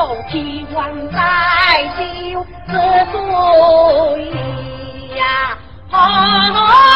是我，将心高高，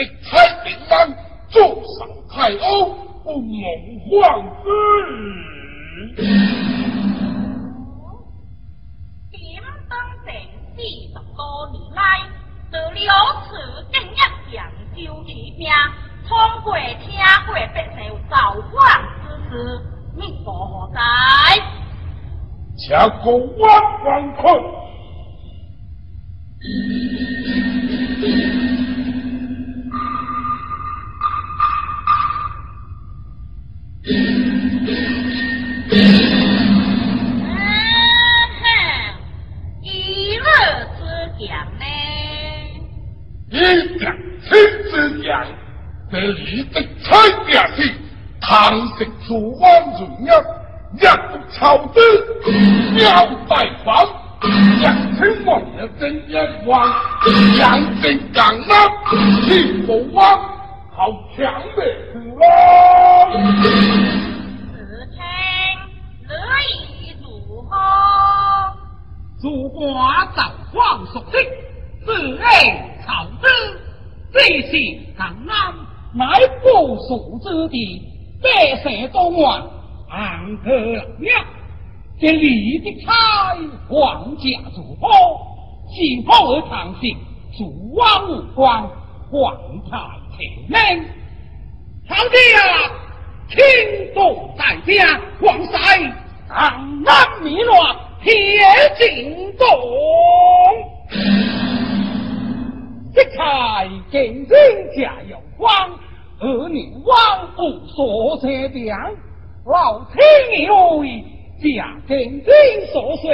你的太平王坐上太欧，不蒙皇之。点灯城四十多年来，得了此经一样就起名，通过听过百姓造反之事，命何在？且过万万困。一日之讲呢？以讲亲之言，这里的菜便是唐食诸王荣耀，一不朝之，妙大方，两千万的真一王，两真港南，气不王，好强的是咯。此称日意如何？如寡早皇所定，自爱草之，这是江南乃不属之地，百姓多万，安可了？这李的差皇家如何？幸福而长行，诸王无关，皇太前命。堂弟啊，轻动在家，皇婿江南迷乱，铁进洞。这才见真家有光，儿女王无所遮挡。老天爷为家见真所说，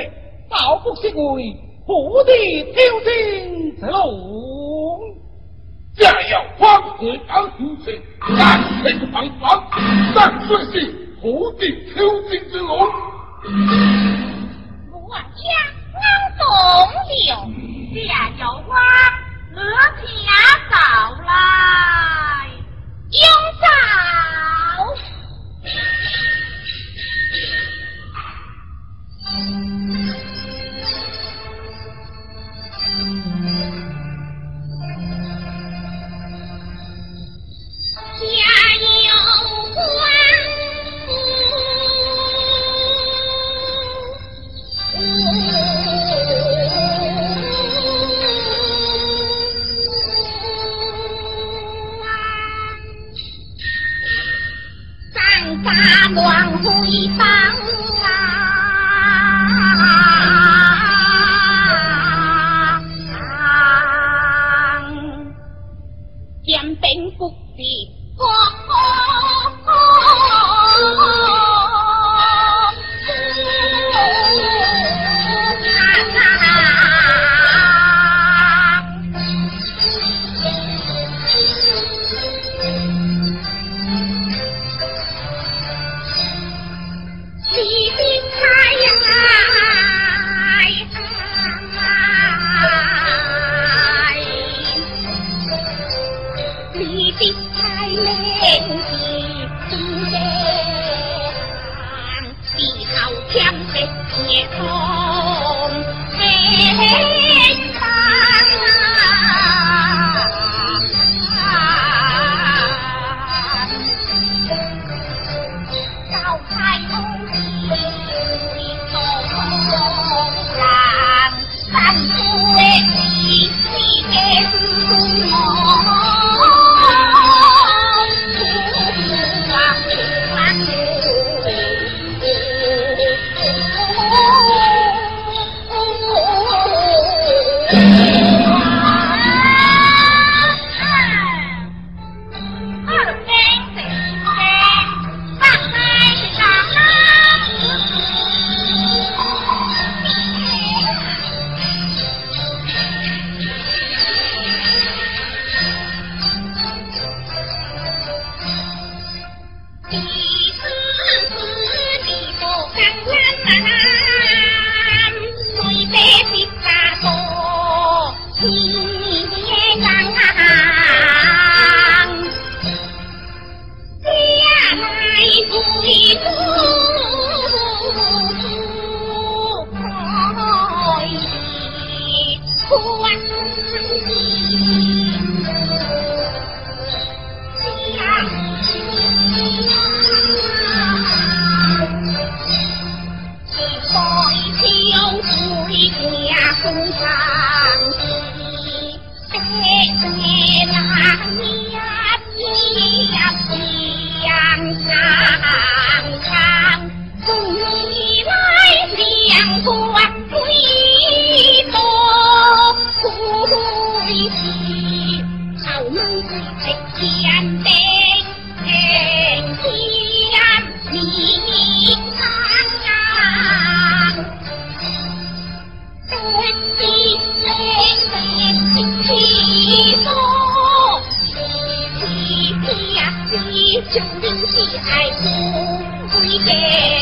倒不是为不地挑衅之龙。家有方和当出身，但这个方法，但虽是土地挑战之龙。我家安东了，家有花，日天早来，永早。发乱回你爱心最甜。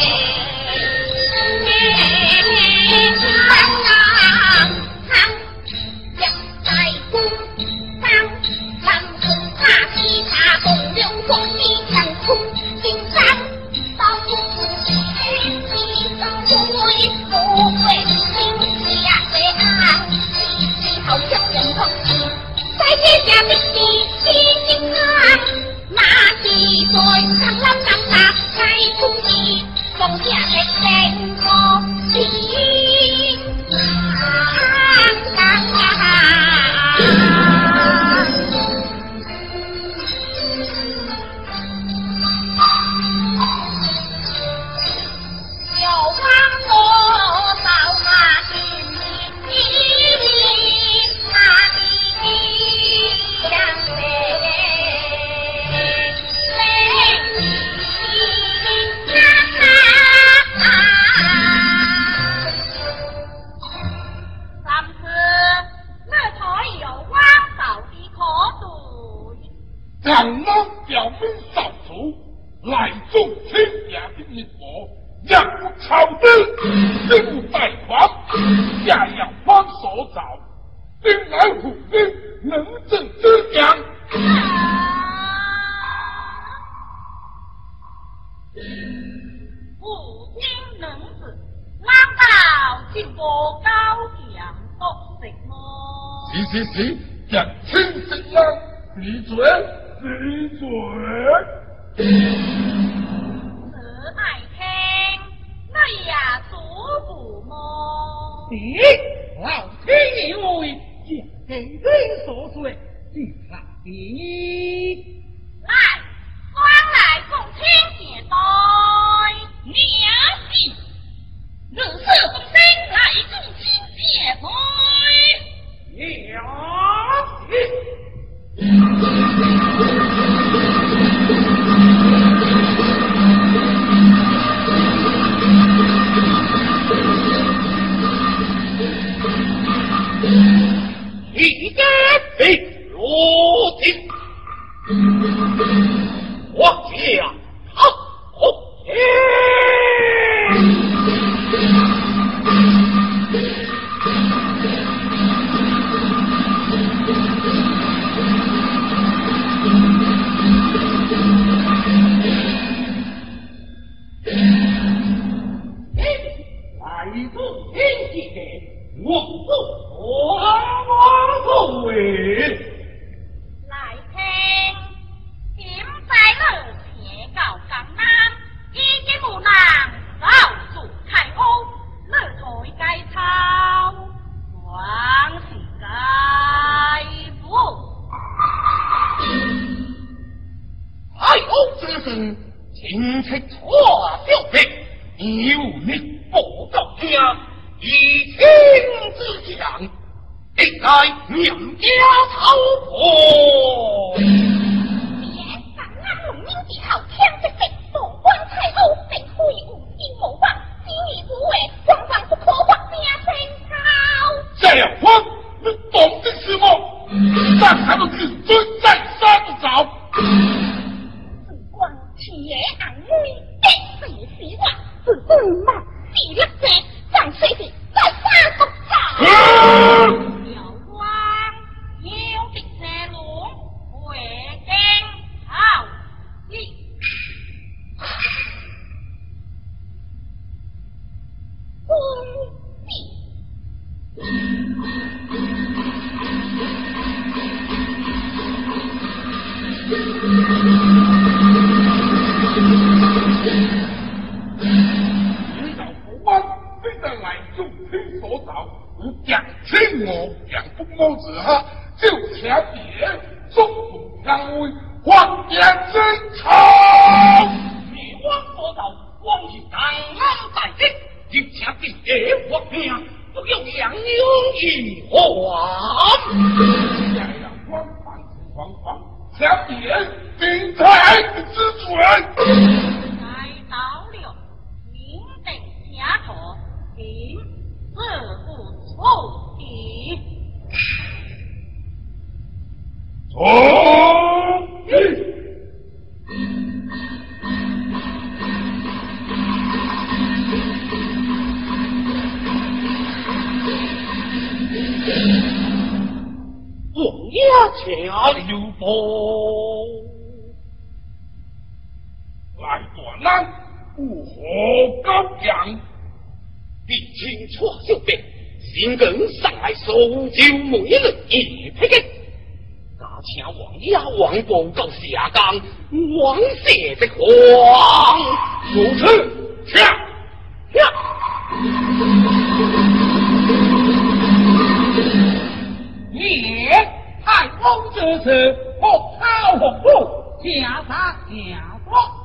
Thực phục, thao phục, vũ trà, ta nhà thuốc.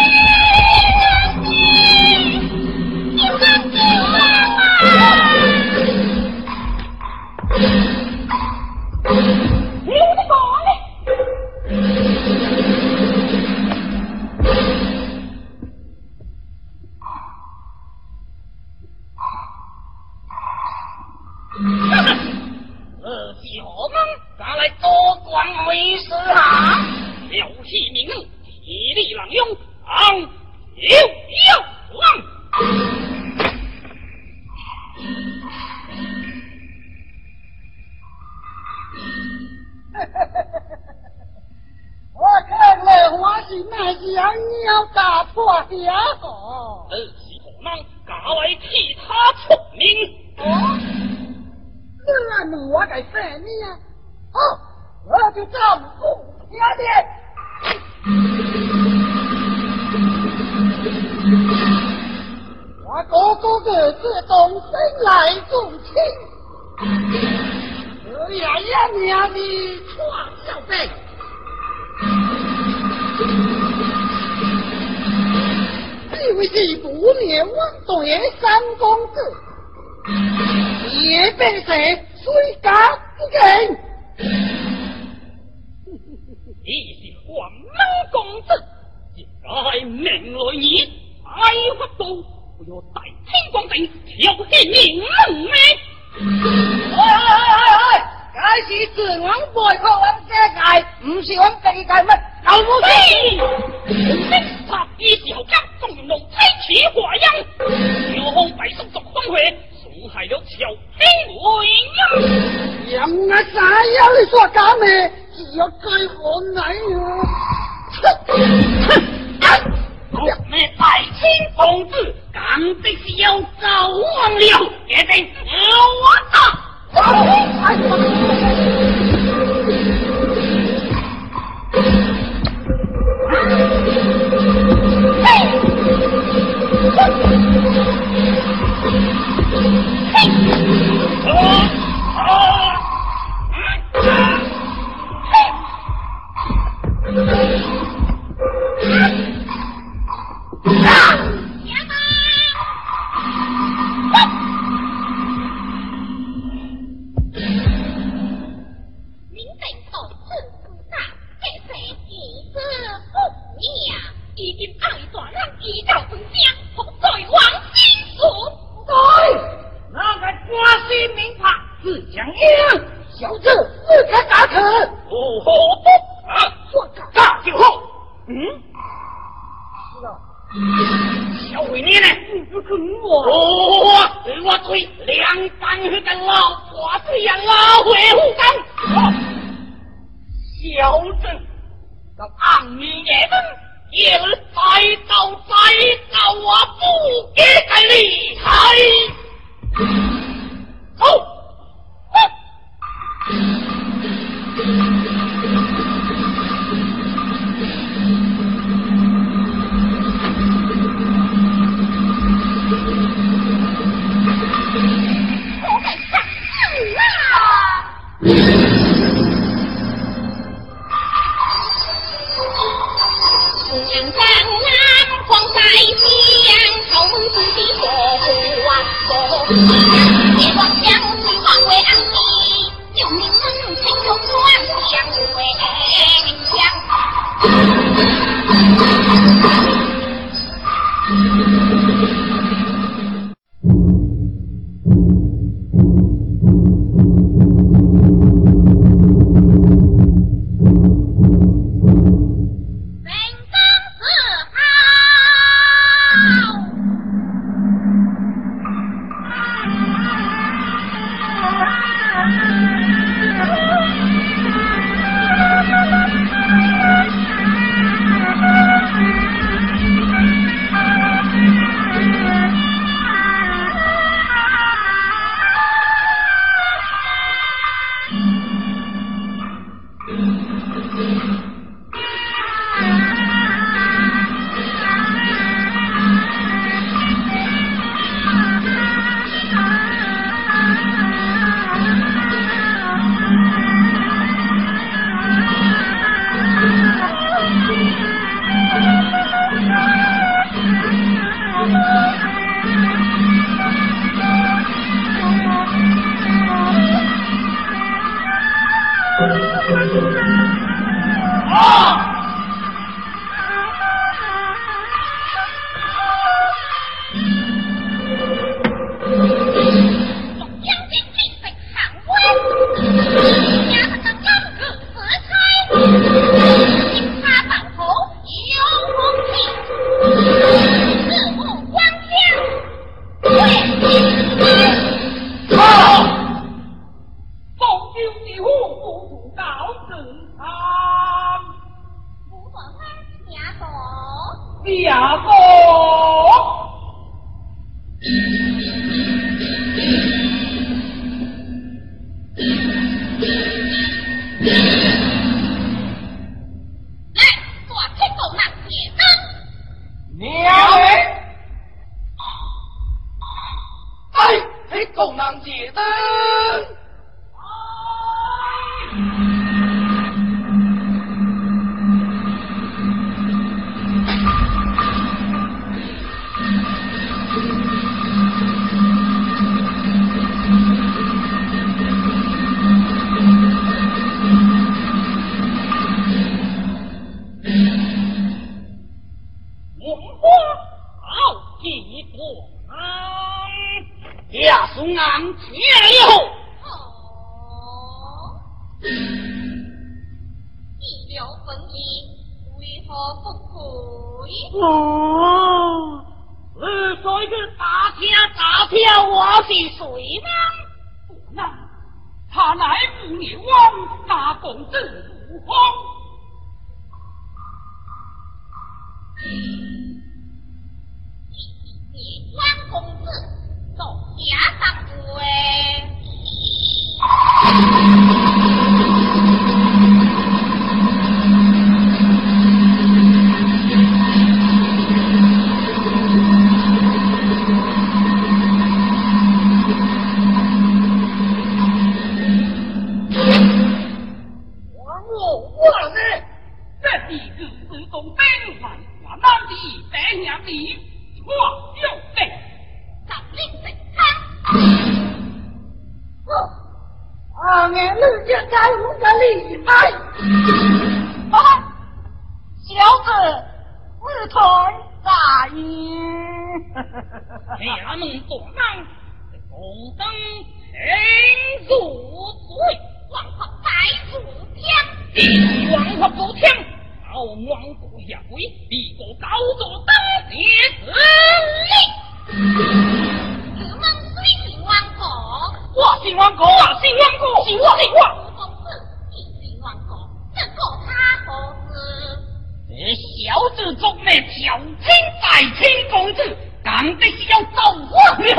小子做咩乔清大清公子讲的是要走过去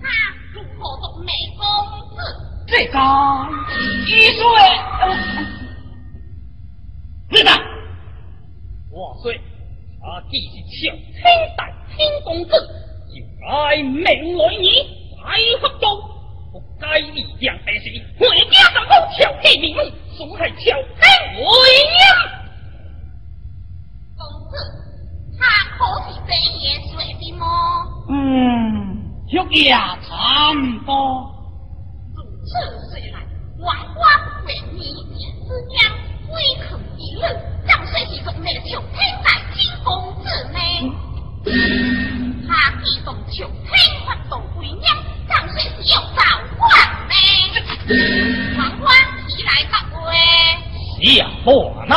他如何做美公子？这高一岁你呢我岁他既是乔清大清公子就该命来你来福州不该你将黑死回家上高乔黑明目总乔黑回呀可是真言说的么？嗯，也差不多。如此说来，王花为女之娘，威酷一老，怎说是从那上天来金公子呢？他既从上天发动贵娘，怎说是又造化呢？王花起来不乖，小罗囊。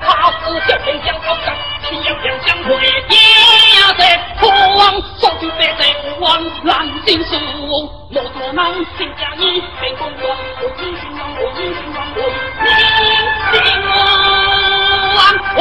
他是小边将高岗，西阳边将会呀这国王送去别的无王难尽数，莫多人心加你没功光，我真心让我真心让我，你心王。哦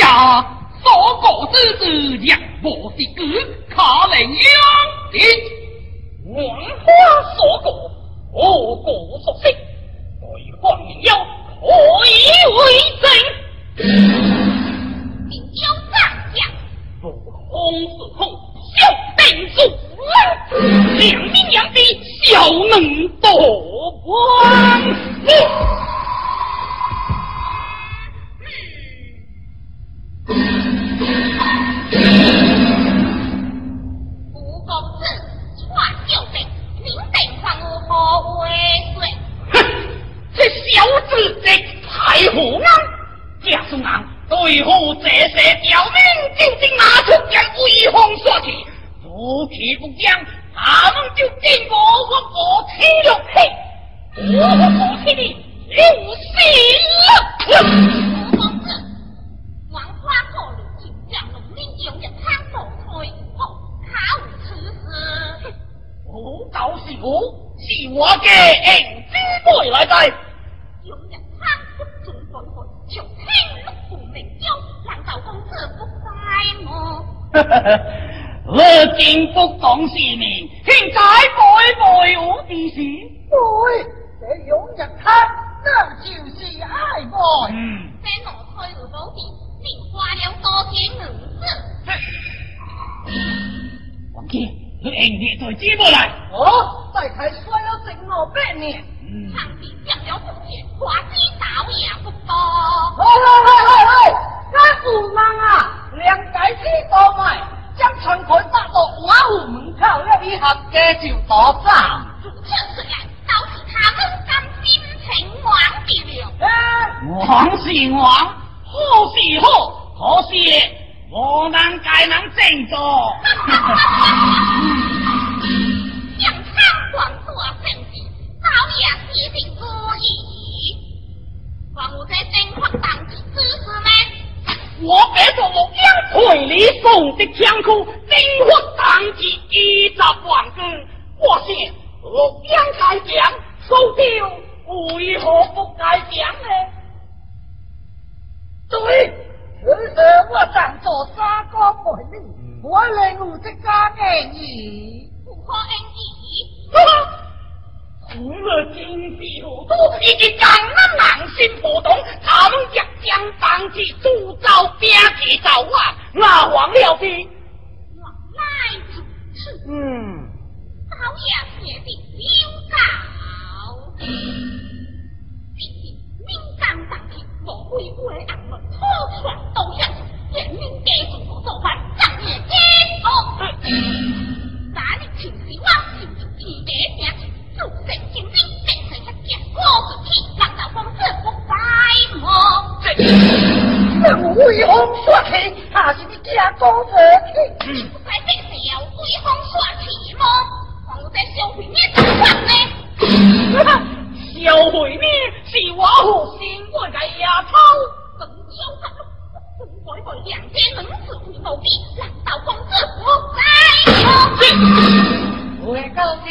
呀，所过之处，两不的个可能养的。王花所过，我过所生，对人妖何以为证？你要大样？不空是空，小定主了。两名两的，小能夺王。吴公子，一往就，明得还我！这。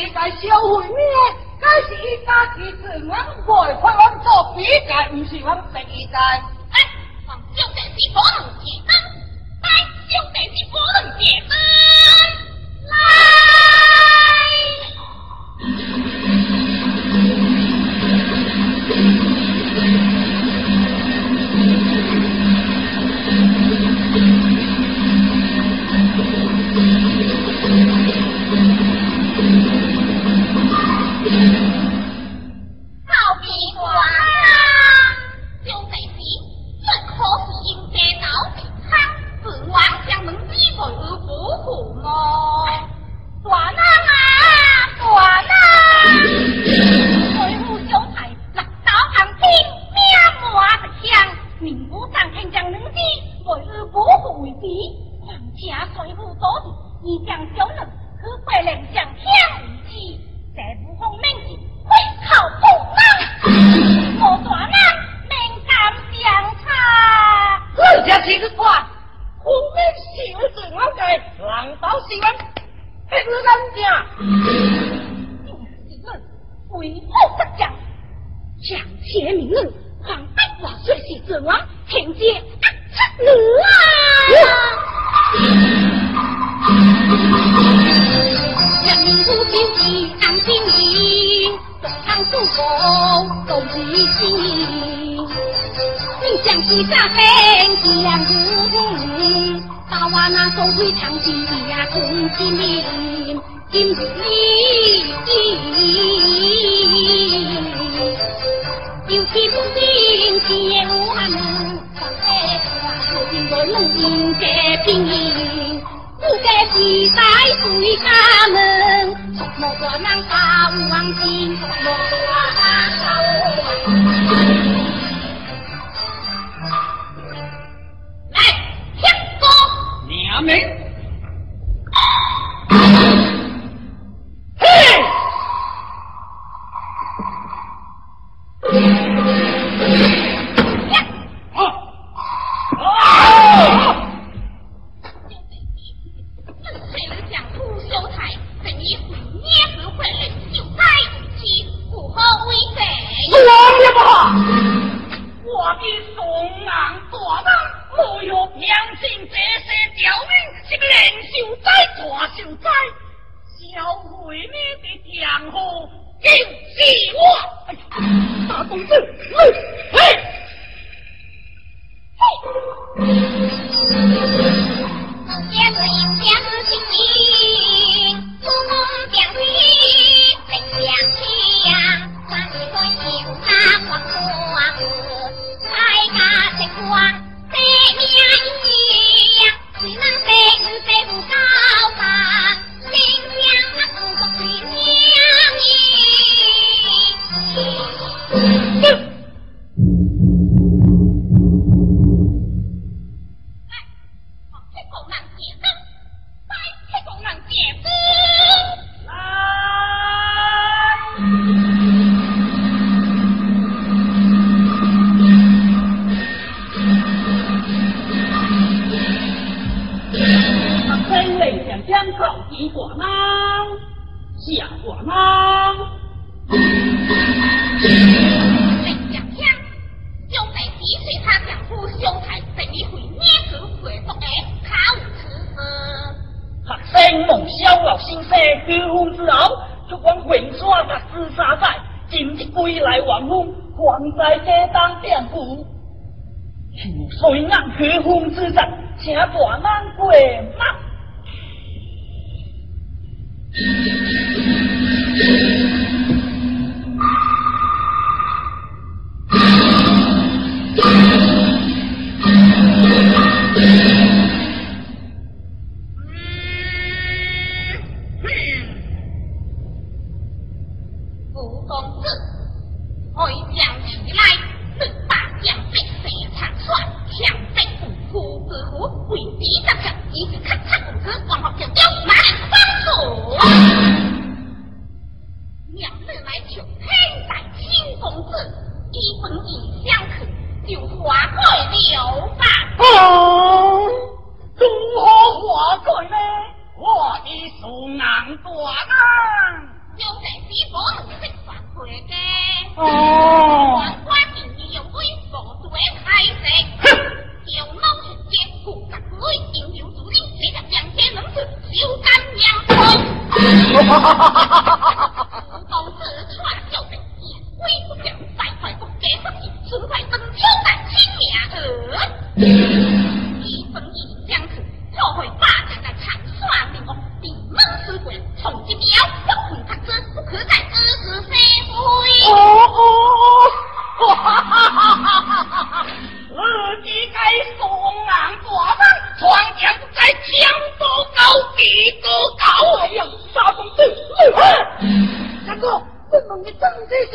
个小妹妹，该是伊家己自愿外派往做比干，唔是往第二间。哎，王小是不能结婚，哎，小姐是火能结婚。公子，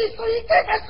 你说一个人是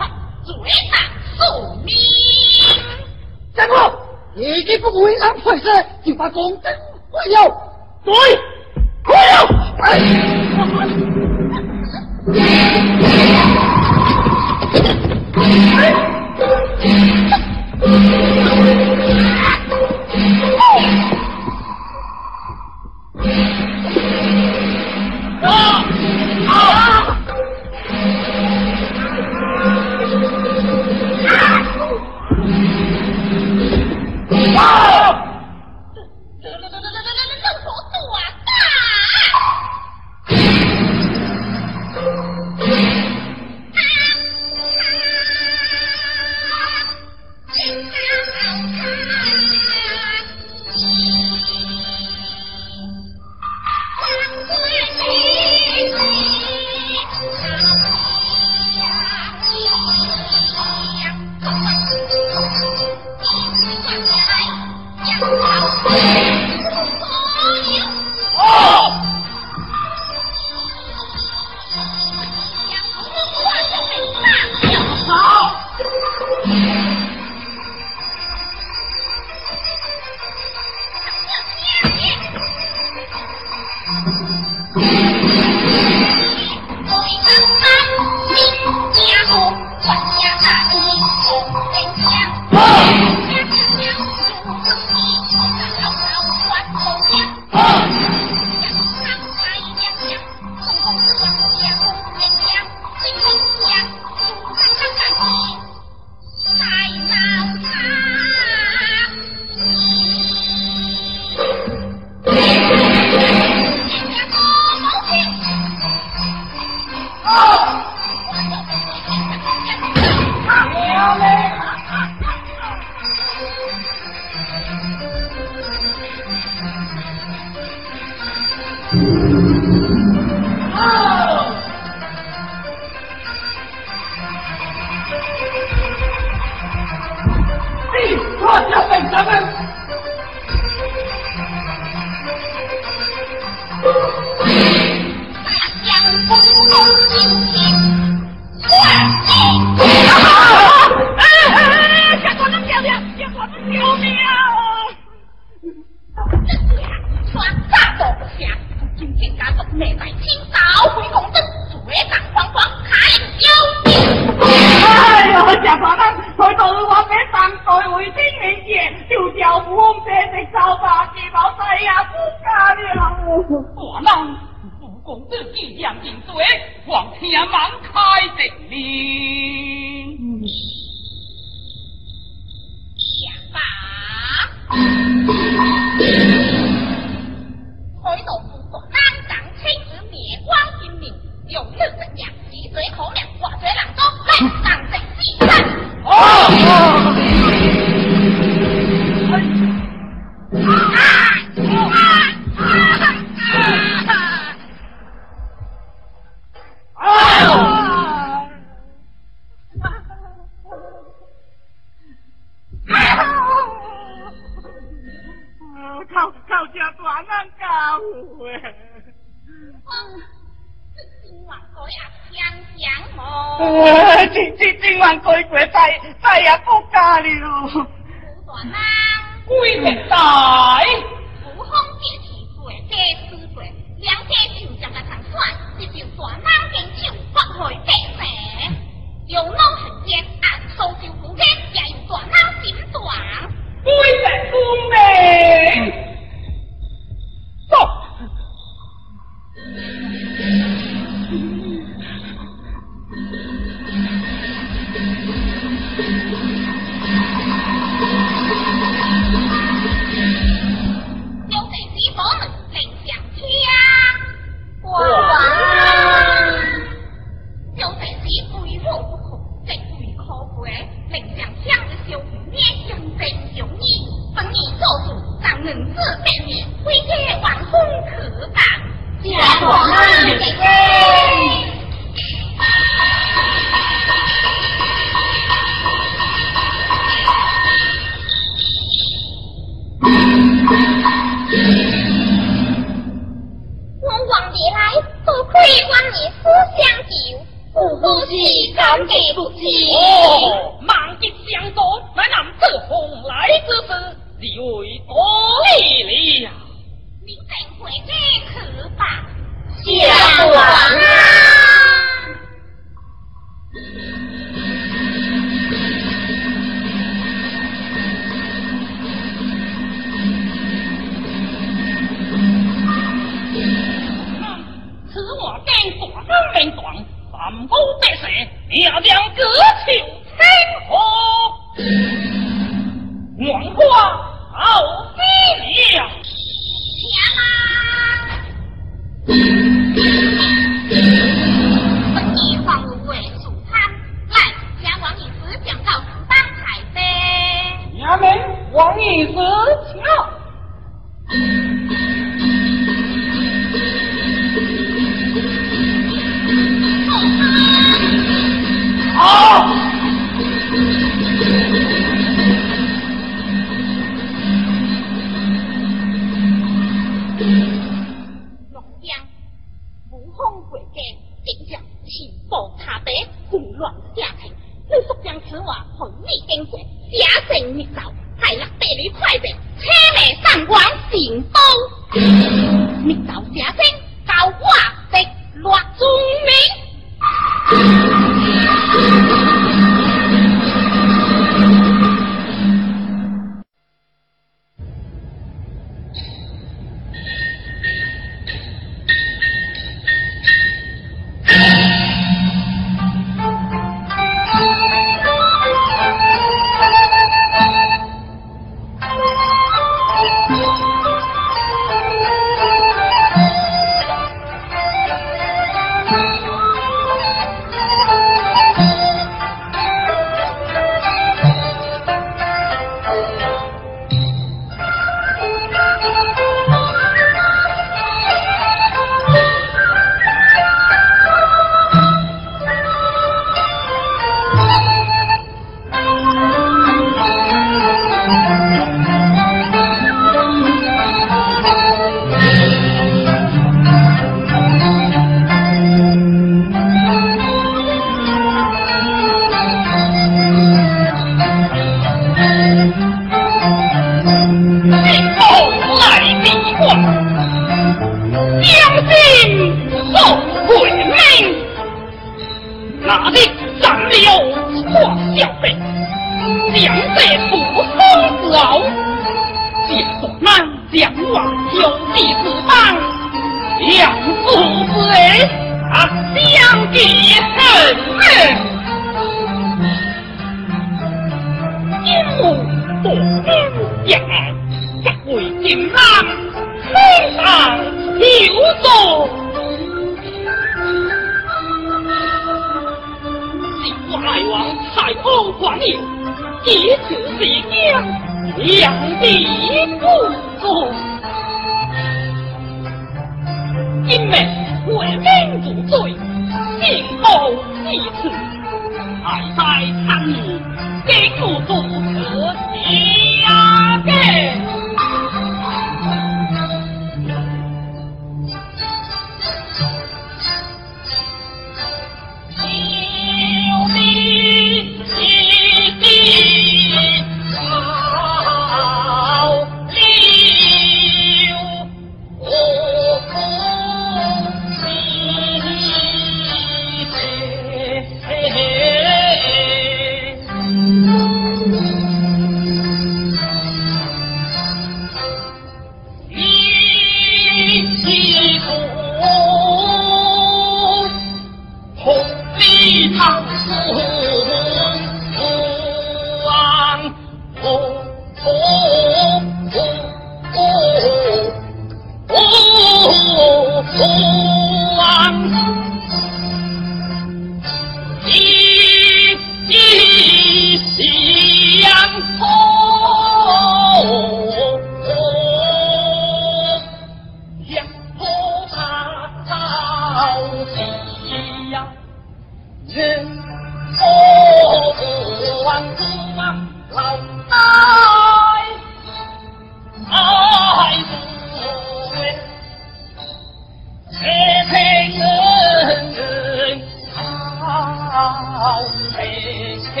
好อาเ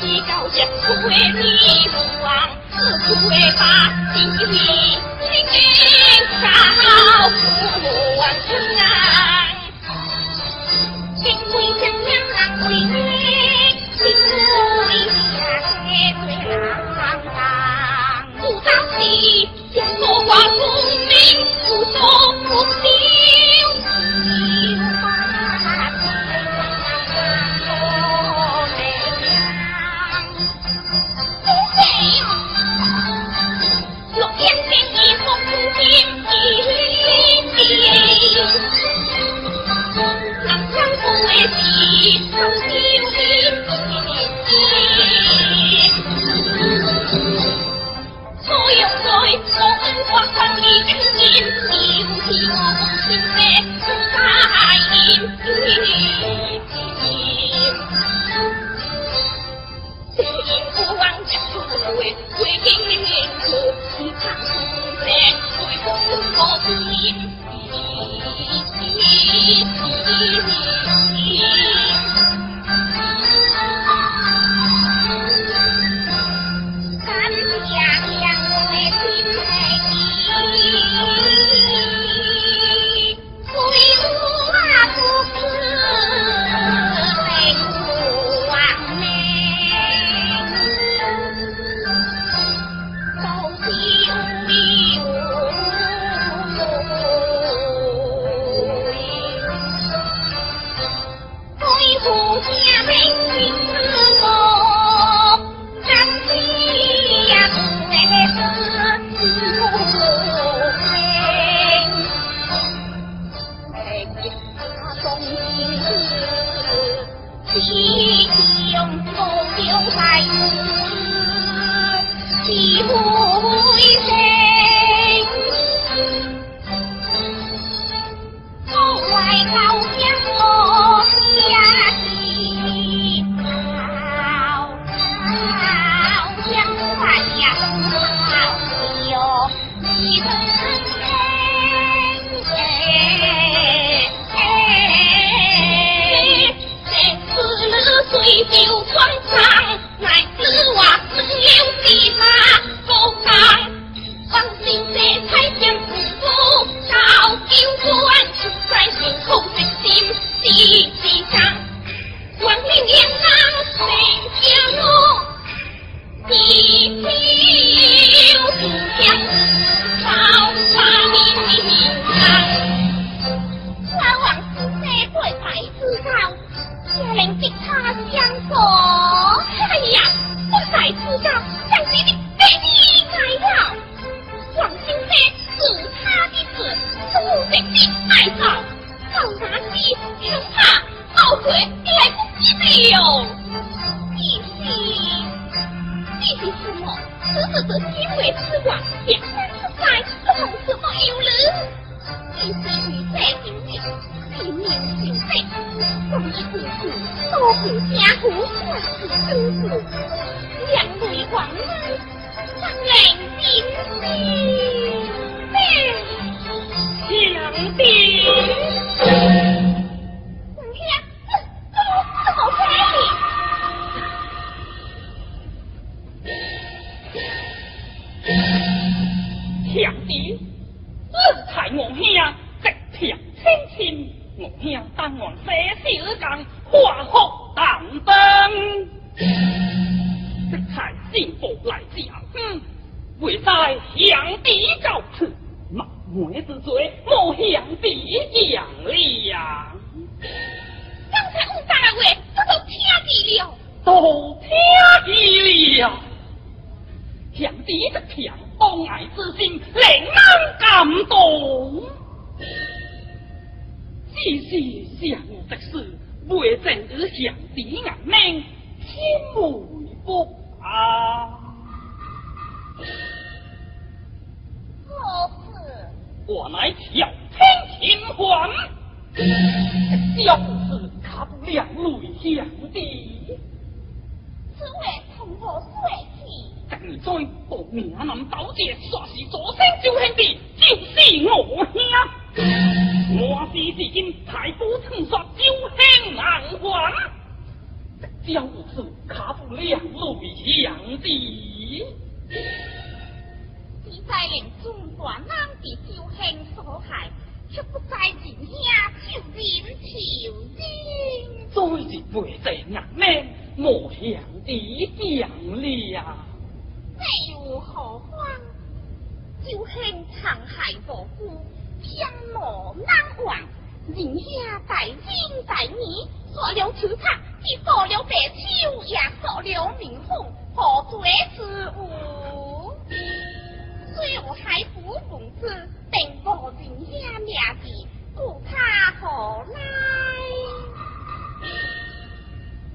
一高将富贵不忘，何苦为把情义？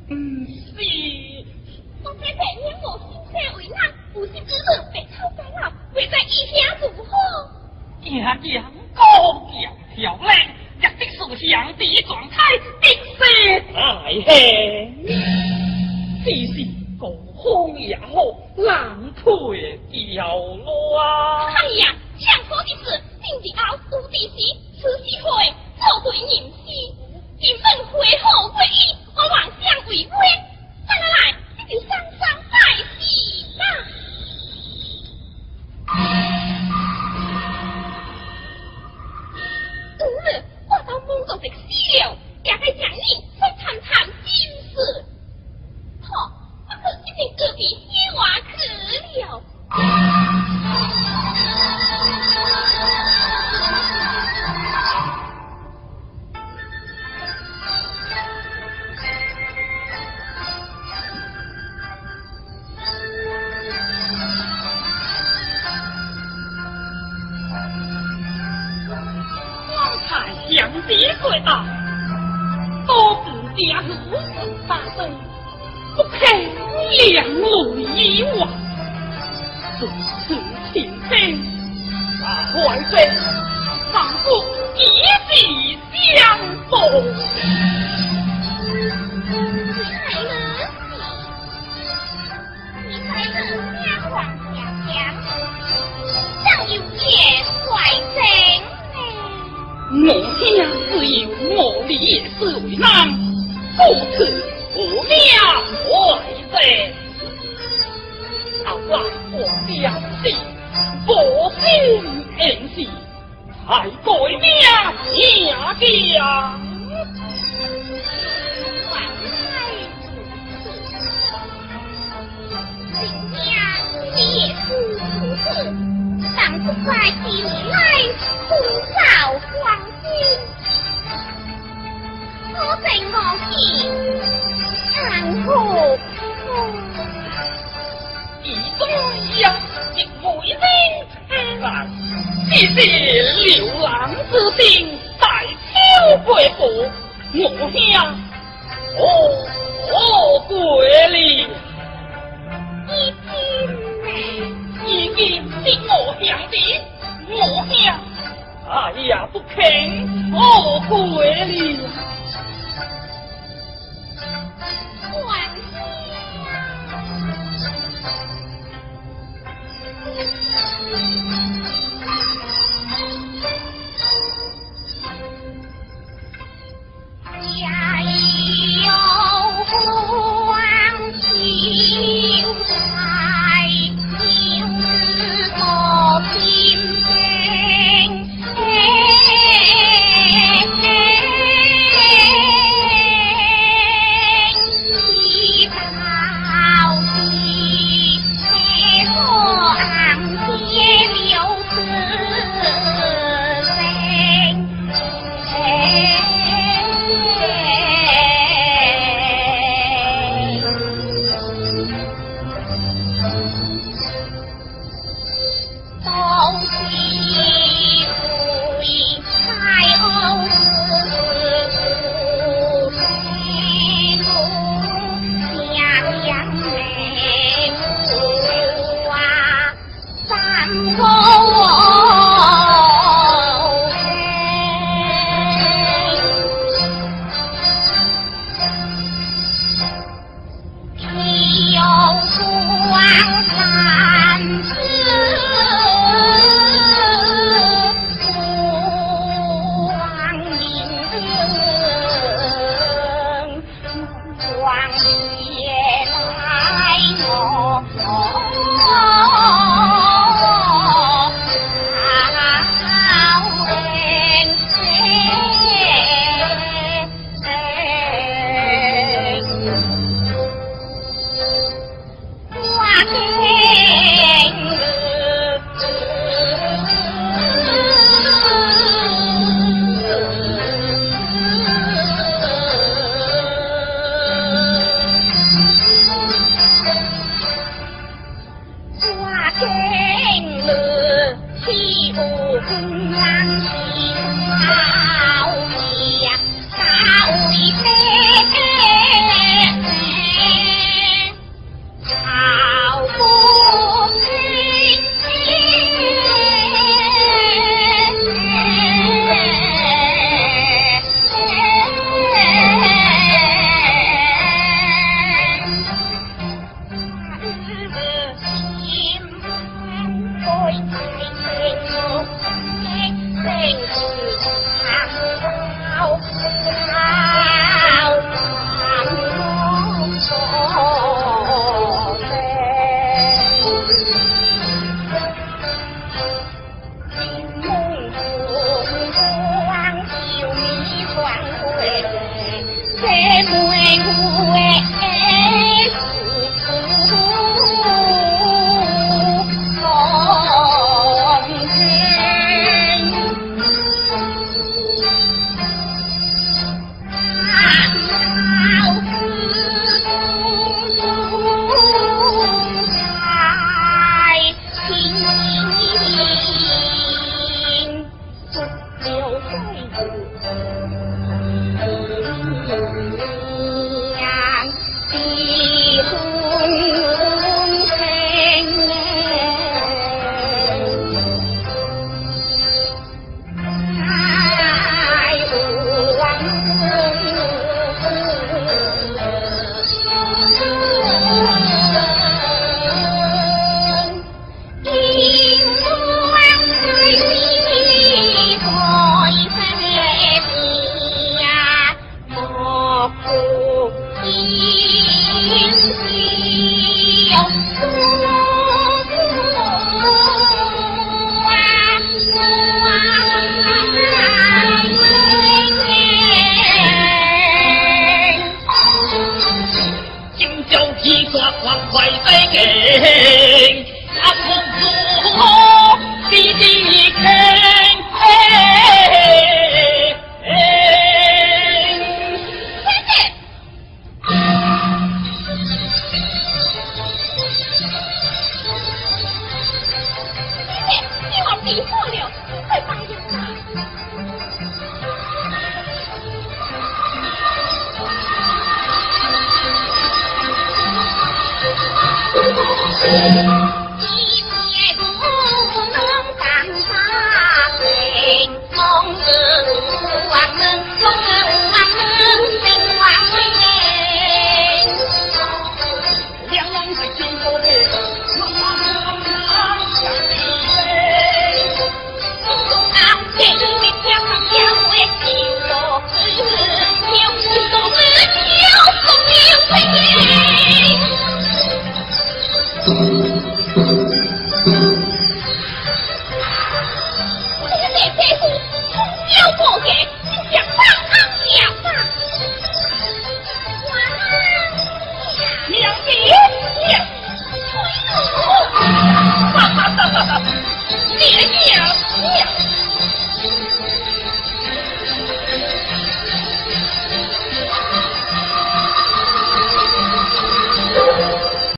是，我这白天无心车为难，有心只是白操干啦，未在一天如何？行行高桥漂亮，一直是第一状态，一须太行。只是高空也好，难退掉乱。哎呀，想说的是，今日熬无敌时，此时会做对人事，一份会好会一。我妄想违规，Thank you. 无。